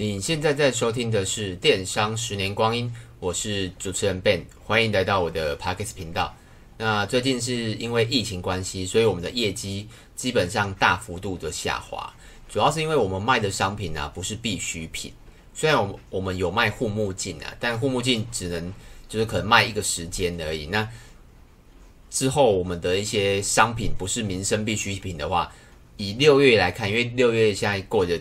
你现在在收听的是《电商十年光阴》，我是主持人 Ben，欢迎来到我的 Podcast 频道。那最近是因为疫情关系，所以我们的业绩基本上大幅度的下滑，主要是因为我们卖的商品啊不是必需品。虽然我们我们有卖护目镜啊，但护目镜只能就是可能卖一个时间而已。那之后我们的一些商品不是民生必需品的话，以六月来看，因为六月现在过着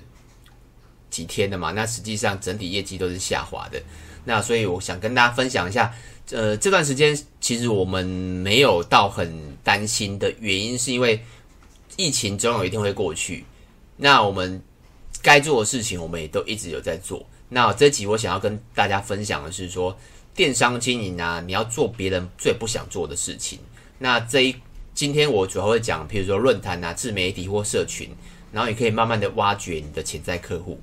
几天的嘛，那实际上整体业绩都是下滑的。那所以我想跟大家分享一下，呃，这段时间其实我们没有到很担心的原因，是因为疫情总有一天会过去。那我们该做的事情，我们也都一直有在做。那这集我想要跟大家分享的是说，电商经营啊，你要做别人最不想做的事情。那这一今天我主要会讲，譬如说论坛啊、自媒体或社群，然后你可以慢慢的挖掘你的潜在客户。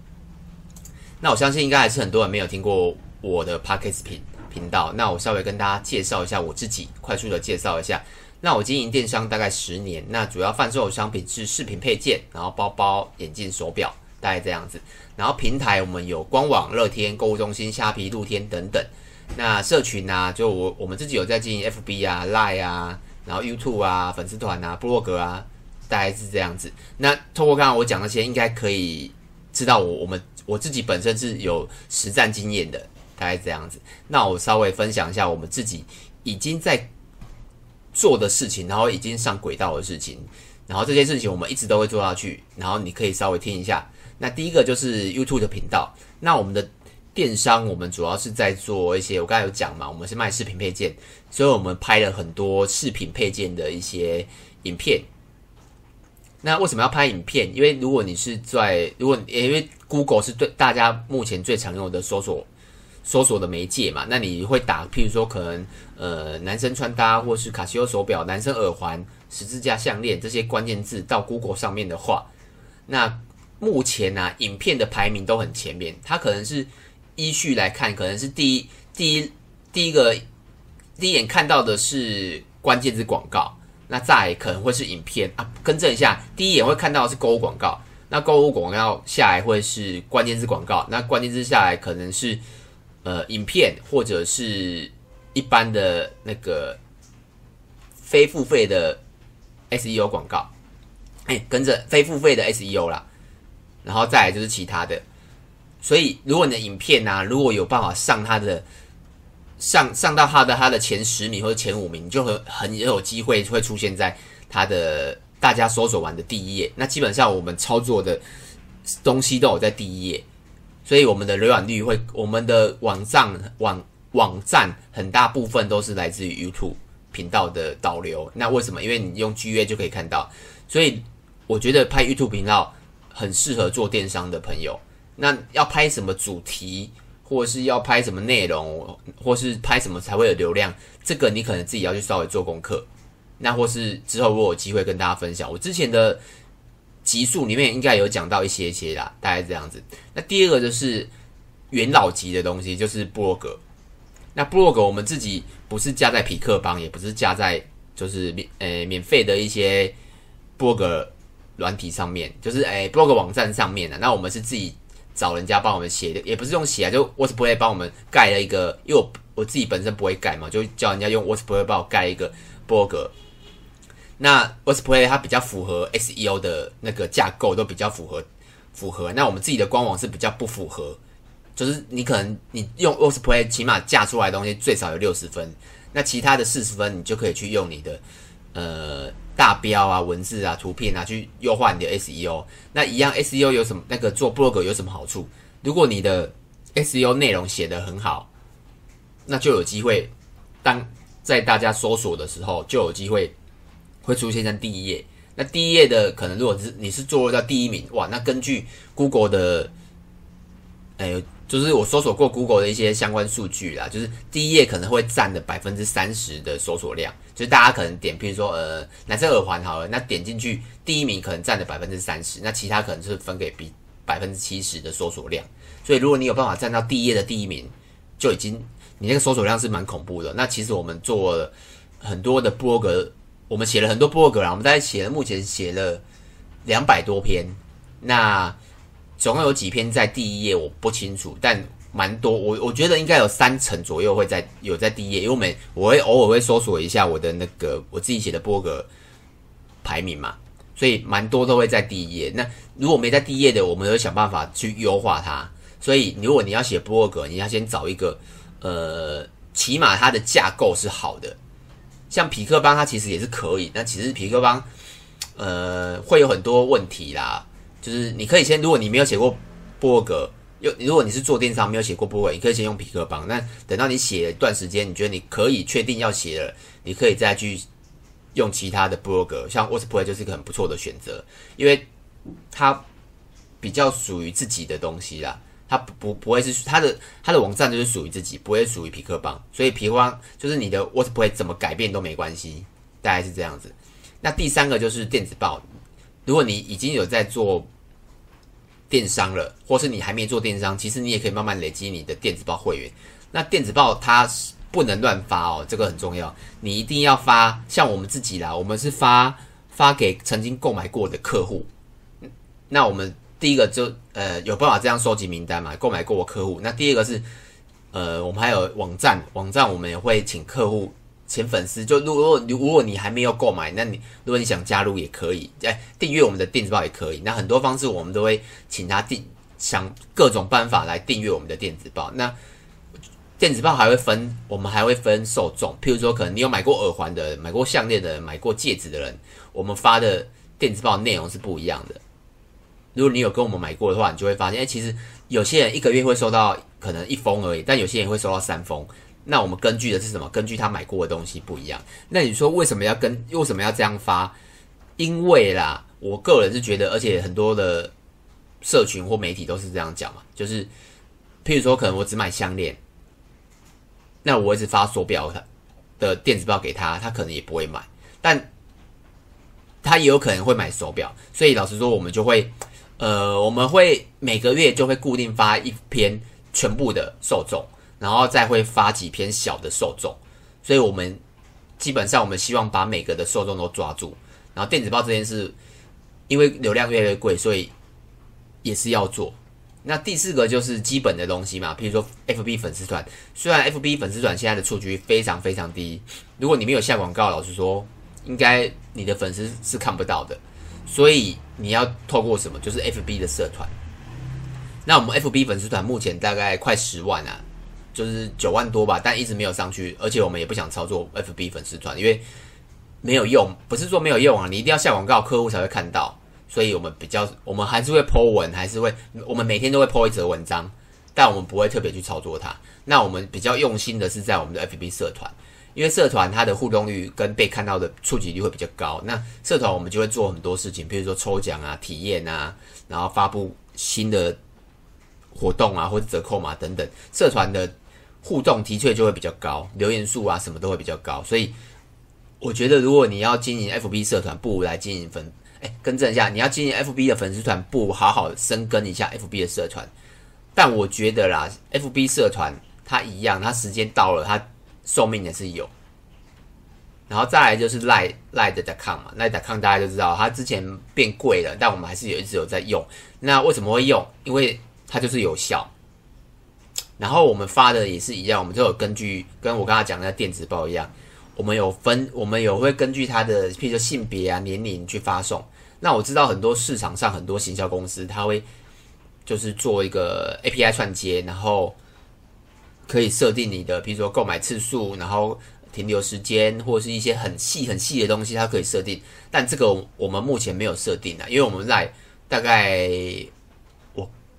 那我相信应该还是很多人没有听过我的 Podcast 频频道。那我稍微跟大家介绍一下我自己，快速的介绍一下。那我经营电商大概十年，那主要贩售的商品是饰品配件，然后包包、眼镜、手表，大概这样子。然后平台我们有官网、乐天、购物中心、虾皮、露天等等。那社群啊，就我我们自己有在经营 FB 啊、Line 啊。然后 YouTube 啊，粉丝团啊，部落格啊，大概是这样子。那透过刚刚我讲那些，应该可以知道我我们我自己本身是有实战经验的，大概这样子。那我稍微分享一下我们自己已经在做的事情，然后已经上轨道的事情，然后这些事情我们一直都会做下去。然后你可以稍微听一下。那第一个就是 YouTube 的频道。那我们的电商，我们主要是在做一些，我刚才有讲嘛，我们是卖饰品配件。所以我们拍了很多饰品配件的一些影片。那为什么要拍影片？因为如果你是在，如果因为 Google 是对大家目前最常用的搜索搜索的媒介嘛，那你会打，譬如说可能呃男生穿搭，或是卡西欧手表、男生耳环、十字架项链这些关键字到 Google 上面的话，那目前呢、啊，影片的排名都很前面。它可能是依序来看，可能是第一第一第一个。第一眼看到的是关键字广告，那再可能会是影片啊。更正一下，第一眼会看到的是购物广告，那购物广告下来会是关键字广告，那关键字下来可能是呃影片或者是一般的那个非付费的 SEO 广告。哎，跟着非付费的 SEO 啦，然后再来就是其他的。所以如果你的影片呢、啊，如果有办法上它的。上上到他的他的前十名或者前五名，就很很有机会会出现在他的大家搜索完的第一页。那基本上我们操作的东西都有在第一页，所以我们的浏览率会，我们的网站网网站很大部分都是来自于 YouTube 频道的导流。那为什么？因为你用 GA 就可以看到，所以我觉得拍 YouTube 频道很适合做电商的朋友。那要拍什么主题？或是要拍什么内容，或是拍什么才会有流量，这个你可能自己要去稍微做功课。那或是之后如果有机会跟大家分享，我之前的集数里面应该有讲到一些些啦，大概这样子。那第二个就是元老级的东西，就是部落格。那部落格我们自己不是架在匹克邦，也不是架在就是免呃免费的一些部落格软体上面，就是诶部落格网站上面的。那我们是自己。找人家帮我们写的，也不是用写啊，就 WordPress 帮我们盖了一个，因为我我自己本身不会盖嘛，就叫人家用 WordPress 帮我盖一个博格。那 WordPress 它比较符合 SEO 的那个架构，都比较符合符合。那我们自己的官网是比较不符合，就是你可能你用 WordPress 起码架出来的东西最少有六十分，那其他的四十分你就可以去用你的呃。大标啊，文字啊，图片啊，去优化你的 SEO。那一样 SEO 有什么？那个做 blog 有什么好处？如果你的 SEO 内容写得很好，那就有机会，当在大家搜索的时候，就有机会会出现在第一页。那第一页的可能，如果是你是做到第一名，哇，那根据 Google 的，哎。就是我搜索过 Google 的一些相关数据啦，就是第一页可能会占的百分之三十的搜索量，就是大家可能点，譬如说呃男生耳环好了，那点进去第一名可能占了百分之三十，那其他可能是分给比百分之七十的搜索量。所以如果你有办法占到第一页的第一名，就已经你那个搜索量是蛮恐怖的。那其实我们做了很多的部落格，我们写了很多部落格啦，我们大概写目前写了两百多篇，那。总共有几篇在第一页我不清楚，但蛮多，我我觉得应该有三成左右会在有在第一页，因为我每我会偶尔会搜索一下我的那个我自己写的波格排名嘛，所以蛮多都会在第一页。那如果没在第一页的，我们会想办法去优化它。所以如果你要写波格，你要先找一个呃，起码它的架构是好的。像匹克邦，它其实也是可以，但其实匹克邦呃会有很多问题啦。就是你可以先，如果你没有写过波格，又如果你是做电商没有写过部落格，你可以先用皮克邦。那等到你写一段时间，你觉得你可以确定要写了，你可以再去用其他的部落格，像 Wordplay 就是一个很不错的选择，因为它比较属于自己的东西啦，它不不会是它的它的网站就是属于自己，不会属于皮克邦，所以皮克邦就是你的 Wordplay 怎么改变都没关系，大概是这样子。那第三个就是电子报，如果你已经有在做。电商了，或是你还没做电商，其实你也可以慢慢累积你的电子报会员。那电子报它是不能乱发哦，这个很重要。你一定要发，像我们自己啦，我们是发发给曾经购买过的客户。那我们第一个就呃有办法这样收集名单嘛，购买过的客户。那第二个是呃我们还有网站，网站我们也会请客户。前粉丝就如果如果你还没有购买，那你如果你想加入也可以，哎，订阅我们的电子报也可以。那很多方式我们都会请他订，想各种办法来订阅我们的电子报。那电子报还会分，我们还会分受众，譬如说可能你有买过耳环的，买过项链的，买过戒指的人，我们发的电子报内容是不一样的。如果你有跟我们买过的话，你就会发现，哎，其实有些人一个月会收到可能一封而已，但有些人会收到三封。那我们根据的是什么？根据他买过的东西不一样。那你说为什么要跟？为什么要这样发？因为啦，我个人是觉得，而且很多的社群或媒体都是这样讲嘛，就是譬如说，可能我只买项链，那我一直发手表的电子报给他，他可能也不会买，但他也有可能会买手表。所以老实说，我们就会，呃，我们会每个月就会固定发一篇全部的受众。然后再会发几篇小的受众，所以我们基本上我们希望把每个的受众都抓住。然后电子报这件事，因为流量越来越贵，所以也是要做。那第四个就是基本的东西嘛，譬如说 FB 粉丝团，虽然 FB 粉丝团现在的触及非常非常低，如果你没有下广告，老实说，应该你的粉丝是看不到的。所以你要透过什么？就是 FB 的社团。那我们 FB 粉丝团目前大概快十万啊。就是九万多吧，但一直没有上去，而且我们也不想操作 FB 粉丝团，因为没有用，不是说没有用啊，你一定要下广告，客户才会看到，所以我们比较，我们还是会 po 文，还是会，我们每天都会 po 一则文章，但我们不会特别去操作它。那我们比较用心的是在我们的 FB 社团，因为社团它的互动率跟被看到的触及率会比较高。那社团我们就会做很多事情，比如说抽奖啊、体验啊，然后发布新的活动啊，或者折扣码等等，社团的。互动的确就会比较高，留言数啊什么都会比较高，所以我觉得如果你要经营 FB 社团，不如来经营粉，哎，更正一下，你要经营 FB 的粉丝团，不如好好深耕一下 FB 的社团。但我觉得啦，FB 社团它一样，它时间到了，它寿命也是有。然后再来就是 Line Line 的 .com 嘛，Line .com 大家都知道，它之前变贵了，但我们还是有一直有在用。那为什么会用？因为它就是有效。然后我们发的也是一样，我们就有根据跟我刚才讲的电子报一样，我们有分，我们有会根据他的，譬如说性别啊、年龄去发送。那我知道很多市场上很多行销公司，他会就是做一个 API 串接，然后可以设定你的，譬如说购买次数，然后停留时间，或者是一些很细很细的东西，它可以设定。但这个我们目前没有设定啊，因为我们在大概。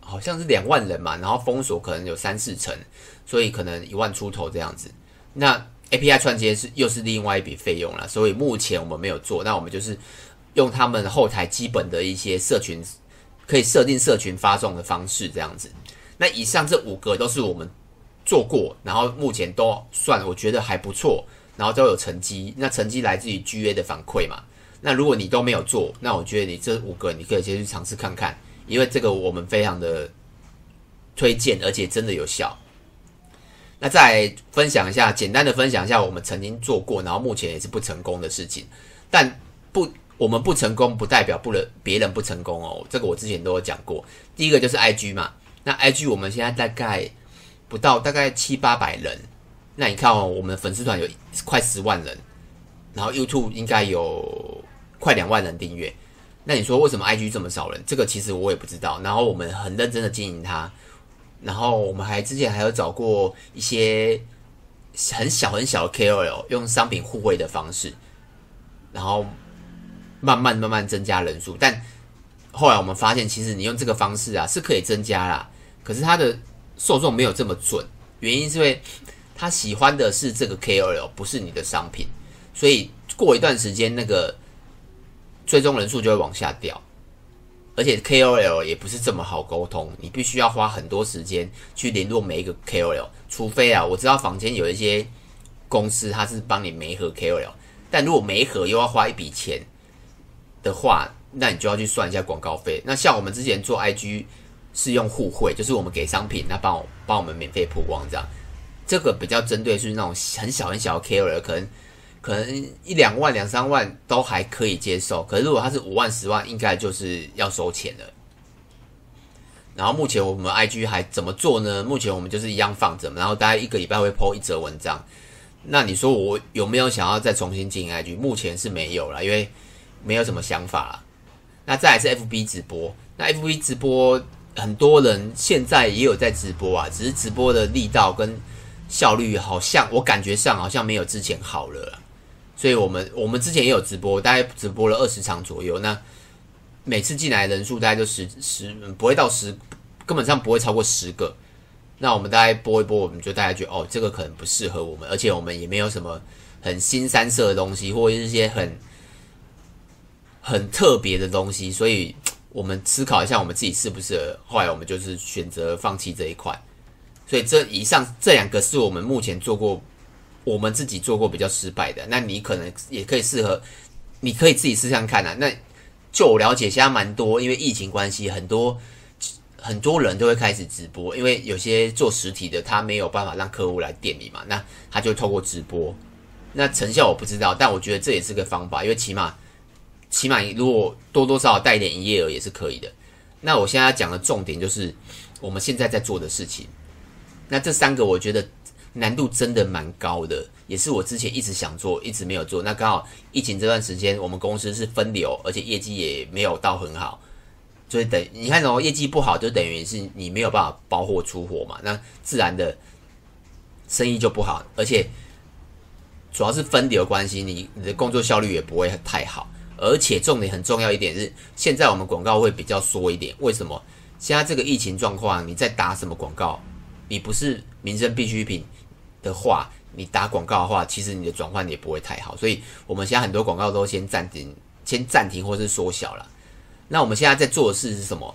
好像是两万人嘛，然后封锁可能有三四成，所以可能一万出头这样子。那 API 串接是又是另外一笔费用了，所以目前我们没有做。那我们就是用他们后台基本的一些社群，可以设定社群发送的方式这样子。那以上这五个都是我们做过，然后目前都算我觉得还不错，然后都有成绩。那成绩来自于 GA 的反馈嘛。那如果你都没有做，那我觉得你这五个你可以先去尝试看看。因为这个我们非常的推荐，而且真的有效。那再分享一下，简单的分享一下我们曾经做过，然后目前也是不成功的事情。但不，我们不成功不代表不能别人不成功哦，这个我之前都有讲过。第一个就是 IG 嘛，那 IG 我们现在大概不到大概七八百人，那你看哦，我们粉丝团有快十万人，然后 YouTube 应该有快两万人订阅，那你说为什么 IG 这么少人？这个其实我也不知道。然后我们很认真的经营它，然后我们还之前还有找过一些很小很小的 KOL，用商品互惠的方式，然后。慢慢慢慢增加人数，但后来我们发现，其实你用这个方式啊是可以增加啦，可是它的受众没有这么准，原因是因为他喜欢的是这个 KOL，不是你的商品，所以过一段时间那个最终人数就会往下掉，而且 KOL 也不是这么好沟通，你必须要花很多时间去联络每一个 KOL，除非啊，我知道坊间有一些公司他是帮你媒合 KOL，但如果媒合又要花一笔钱。的话，那你就要去算一下广告费。那像我们之前做 IG 是用互惠，就是我们给商品，那帮我帮我们免费曝光这样。这个比较针对是那种很小很小的 KOL，可能可能一两万、两三万都还可以接受。可是如果他是五万、十万，应该就是要收钱了。然后目前我们 IG 还怎么做呢？目前我们就是一样放着，然后大概一个礼拜会 po 一则文章。那你说我有没有想要再重新经营 IG？目前是没有了，因为。没有什么想法了，那再来是 FB 直播，那 FB 直播很多人现在也有在直播啊，只是直播的力道跟效率好像我感觉上好像没有之前好了，所以我们我们之前也有直播，大概直播了二十场左右，那每次进来人数大概就十十不会到十，根本上不会超过十个，那我们大概播一播，我们就大家觉得哦，这个可能不适合我们，而且我们也没有什么很新三色的东西，或者是一些很。很特别的东西，所以我们思考一下，我们自己适不适合。后来我们就是选择放弃这一块。所以这以上这两个是我们目前做过，我们自己做过比较失败的。那你可能也可以适合，你可以自己试试看啊。那就我了解，现在蛮多，因为疫情关系，很多很多人都会开始直播。因为有些做实体的，他没有办法让客户来店里嘛，那他就透过直播。那成效我不知道，但我觉得这也是个方法，因为起码。起码如果多多少少带点营业额也是可以的。那我现在要讲的重点就是我们现在在做的事情。那这三个我觉得难度真的蛮高的，也是我之前一直想做，一直没有做。那刚好疫情这段时间，我们公司是分流，而且业绩也没有到很好，所以等你看哦，业绩不好就等于是你没有办法包货出货嘛，那自然的生意就不好，而且主要是分流关系，你你的工作效率也不会太好。而且重点很重要一点是，现在我们广告会比较缩一点。为什么？现在这个疫情状况，你在打什么广告？你不是民生必需品的话，你打广告的话，其实你的转换也不会太好。所以，我们现在很多广告都先暂停，先暂停或是缩小了。那我们现在在做的事是什么？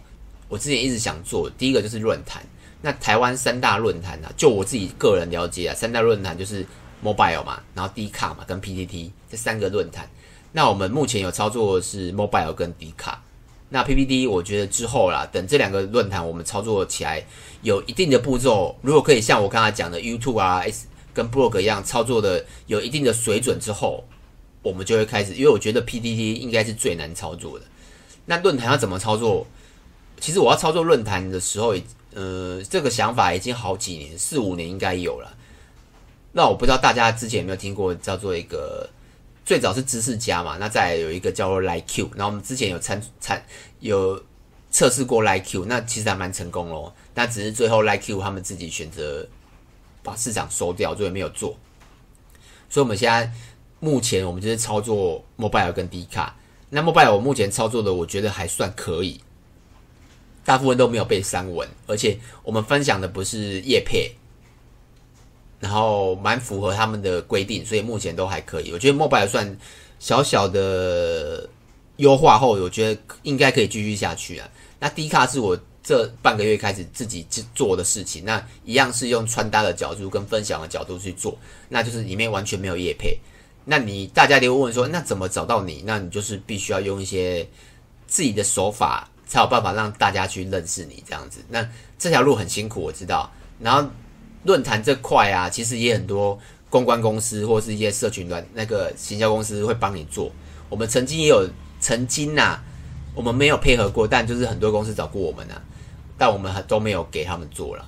我之前一直想做，第一个就是论坛。那台湾三大论坛啊，就我自己个人了解啊，三大论坛就是 Mobile 嘛，然后 D 卡嘛，跟 PTT 这三个论坛。那我们目前有操作的是 Mobile 跟 D 卡，那 PPT 我觉得之后啦，等这两个论坛我们操作起来有一定的步骤，如果可以像我刚才讲的 YouTube 啊 S 跟 Blog 一样操作的有一定的水准之后，我们就会开始，因为我觉得 PPT 应该是最难操作的。那论坛要怎么操作？其实我要操作论坛的时候，呃，这个想法已经好几年，四五年应该有了。那我不知道大家之前有没有听过叫做一个。最早是知识家嘛，那再有一个叫做 LikeQ，然后我们之前有参参有测试过 LikeQ，那其实还蛮成功咯。那只是最后 LikeQ 他们自己选择把市场收掉，所以没有做。所以我们现在目前我们就是操作 Mobile 跟 D 卡。那 Mobile 我目前操作的我觉得还算可以，大部分都没有被删文，而且我们分享的不是叶配。然后蛮符合他们的规定，所以目前都还可以。我觉得 Mobile 算小小的优化后，我觉得应该可以继续下去啊。那 D 卡是我这半个月开始自己去做的事情，那一样是用穿搭的角度跟分享的角度去做，那就是里面完全没有业配。那你大家就会问说，那怎么找到你？那你就是必须要用一些自己的手法，才有办法让大家去认识你这样子。那这条路很辛苦，我知道。然后。论坛这块啊，其实也很多公关公司或是一些社群软那个行销公司会帮你做。我们曾经也有曾经呐、我们没有配合过，但就是很多公司找过我们呐、但我们还都没有给他们做了。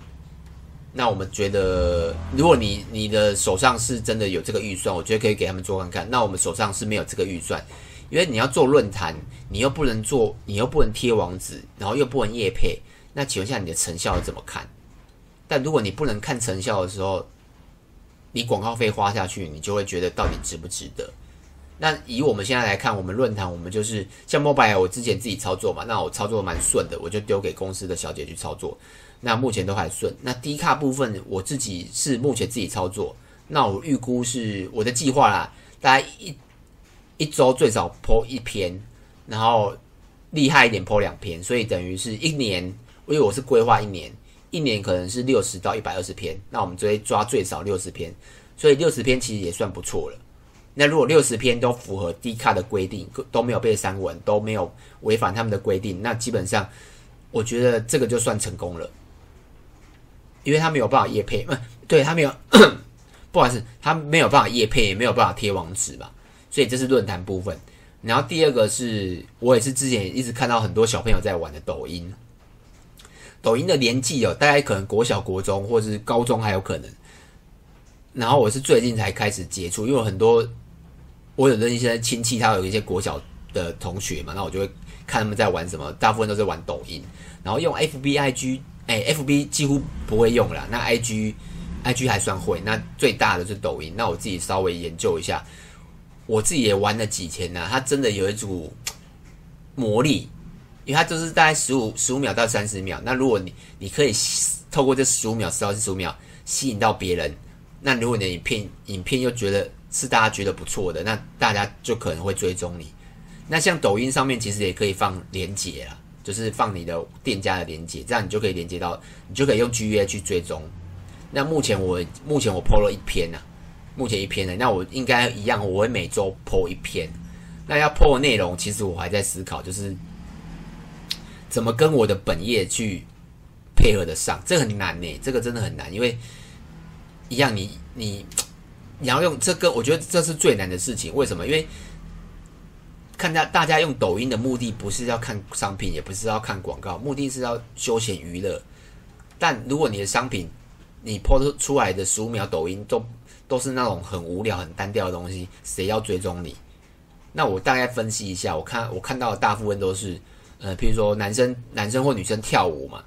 那我们觉得，如果你你的手上是真的有这个预算，我觉得可以给他们做看看。那我们手上是没有这个预算，因为你要做论坛，你又不能做，你又不能贴网址，然后又不能业配，那请问一下你的成效怎么看？但如果你不能看成效的时候，你广告费花下去，你就会觉得到底值不值得？那以我们现在来看，我们论坛，我们就是像 Mobile，我之前自己操作嘛，那我操作蛮顺的，我就丢给公司的小姐去操作。那目前都还顺。那低卡部分，我自己是目前自己操作。那我预估是我的计划啦，大概一一周最少 po 一篇，然后厉害一点 po 两篇，所以等于是一年，因为我是规划一年，一年可能是六十到一百二十篇。那我们就会抓最少六十篇，所以六十篇其实也算不错了。那如果六十篇都符合 D 卡的规定，都没有被删文，都没有违反他们的规定，那基本上我觉得这个就算成功了。因为他没有办法业配，不，对他没有，不好意思，他没有办法业配，也没有办法贴网址吧，所以这是论坛部分。然后第二个是我也是之前一直看到很多小朋友在玩的抖音，抖音的年纪哦，大概可能国小、国中或是高中还有可能。然后我是最近才开始接触，因为很多我有的一些亲戚，他有一些国小的同学嘛，那我就会看他们在玩什么，大部分都是玩抖音，然后用 FBIG。哎、，FB 几乎不会用了，那 IG，IG 还算会。那最大的是抖音。那我自己稍微研究一下，我自己也玩了几天呢。它真的有一组魔力，因为它就是大概十五十五秒到三十秒。那如果你你可以透过这十五秒、十到十五秒吸引到别人，那如果你的影片影片又觉得是大家觉得不错的，那大家就可能会追踪你。那像抖音上面其实也可以放连接啦。就是放你的店家的连接，这样你就可以连接到，你就可以用 GA 去追踪。那目前我目前我 PO 了一篇呐、啊，目前一篇呢，那我应该一样，我会每周 PO 一篇。那要 PO 的内容，其实我还在思考，就是怎么跟我的本业去配合得上，这很难呢，这个真的很难，因为一样你，你你要用这个，我觉得这是最难的事情。为什么？因为看大大家用抖音的目的不是要看商品，也不是要看广告，目的是要休闲娱乐。但如果你的商品你 PO 出来的十五秒抖音都都是那种很无聊、很单调的东西，谁要追踪你？那我大概分析一下，我看我看到的大部分都是，呃，譬如说男生男生或女生跳舞嘛，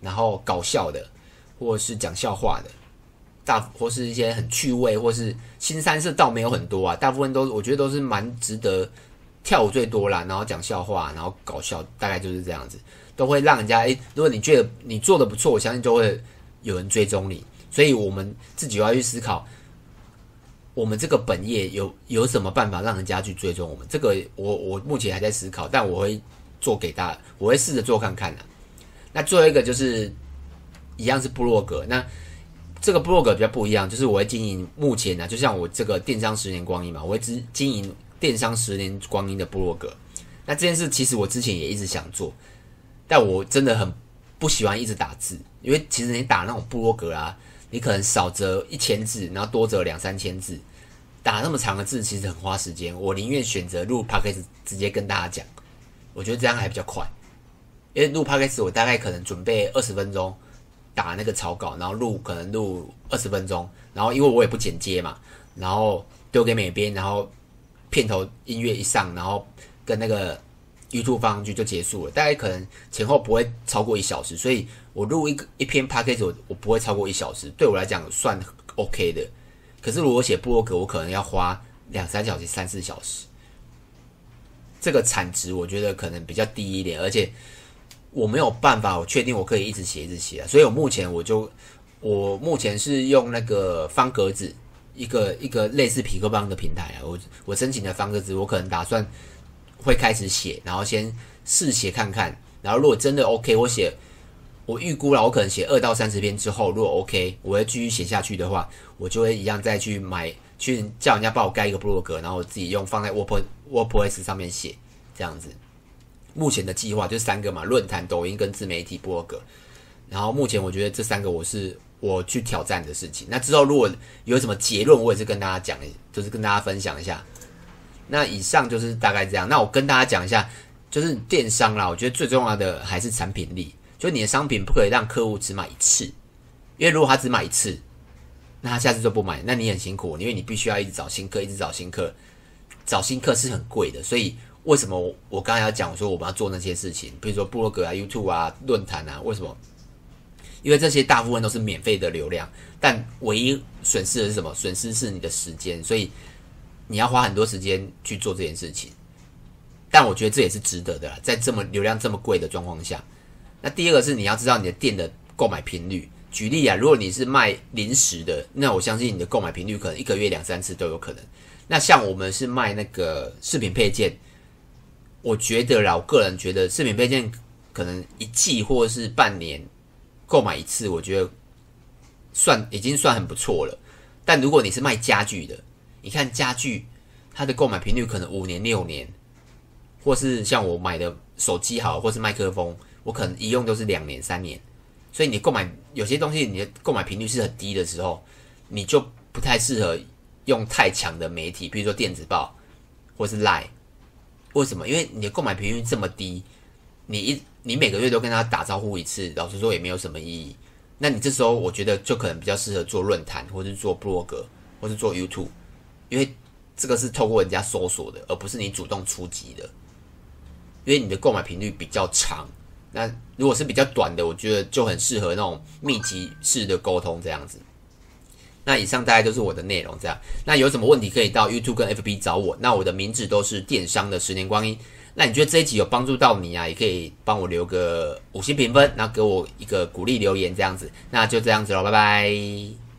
然后搞笑的，或是讲笑话的，大或是一些很趣味，或是新三色倒没有很多啊，大部分都我觉得都是蛮值得。跳舞最多啦，然后讲笑话，然后搞笑，大概就是这样子，都会让人家诶，如果你觉得你做的不错，我相信就会有人追踪你。所以我们自己要去思考，我们这个本业有有什么办法让人家去追踪我们？这个我我目前还在思考，但我会做给大家，我会试着做看看的。那最后一个就是一样是部落格，那这个部落格比较不一样，就是我会经营目前呢，就像我这个电商十年光阴嘛，我会经经营。电商十年光阴的部落格，那这件事其实我之前也一直想做，但我真的很不喜欢一直打字，因为其实你打那种部落格啊，你可能少则一千字，然后多则两三千字，打那么长的字其实很花时间。我宁愿选择录 Podcast 直接跟大家讲，我觉得这样还比较快。因为录 Podcast 我大概可能准备二十分钟打那个草稿，然后录可能录二十分钟，然后因为我也不剪接嘛，然后丢给美编，然后。片头音乐一上，然后跟那个 YouTube 放上去就结束了，大概可能前后不会超过一小时，所以我录一个一篇 Podcast 我我不会超过一小时，对我来讲算 OK 的。可是如果写部落格，我可能要花两三小时、三四小时，这个产值我觉得可能比较低一点，而且我没有办法，我确定我可以一直写一直写啊，所以我目前我就我目前是用那个方格子。一个一个类似皮克邦的平台啊，我我申请的方格子，我可能打算会开始写，然后先试写看看，然后如果真的 OK，我写我预估了，我可能写二到三十篇之后，如果 OK，我会继续写下去的话，我就会一样再去买去叫人家帮我盖一个部落格，然后我自己用放在 WordPress 上面写这样子。目前的计划就三个嘛，论坛、抖音跟自媒体部落格，然后目前我觉得这三个我是。我去挑战的事情。那之后如果有什么结论，我也是跟大家讲，就是跟大家分享一下。那以上就是大概这样。那我跟大家讲一下，就是电商啦，我觉得最重要的还是产品力，就你的商品不可以让客户只买一次，因为如果他只买一次，那他下次就不买，那你很辛苦，因为你必须要一直找新客，一直找新客，找新客是很贵的。所以为什么我刚才要讲我说我们要做那些事情，比如说部落格啊、YouTube 啊、论坛啊，为什么？因为这些大部分都是免费的流量，但唯一损失的是什么？损失是你的时间，所以你要花很多时间去做这件事情。但我觉得这也是值得的啦，在这么流量这么贵的状况下。那第二个是你要知道你的店的购买频率。举例啊，如果你是卖零食的，那我相信你的购买频率可能一个月两三次都有可能。那像我们是卖那个饰品配件，我觉得啦，我个人觉得饰品配件可能一季或是半年。购买一次，我觉得算已经算很不错了。但如果你是卖家具的，你看家具它的购买频率可能五年六年，或是像我买的手机好，或是麦克风，我可能一用都是两年三年。所以你购买有些东西，你的购买频率是很低的时候，你就不太适合用太强的媒体，比如说电子报或是 lie。为什么？因为你的购买频率这么低，你一。你每个月都跟他打招呼一次，老实说也没有什么意义。那你这时候我觉得就可能比较适合做论坛，或是做部落格，或是做 YouTube，因为这个是透过人家搜索的，而不是你主动出击的。因为你的购买频率比较长，那如果是比较短的，我觉得就很适合那种密集式的沟通这样子。那以上大概都是我的内容，这样。那有什么问题可以到 YouTube 跟 FB 找我。那我的名字都是电商的十年光阴。那你觉得这一集有帮助到你啊？也可以帮我留个五星评分，然后给我一个鼓励留言这样子。那就这样子喽，拜拜。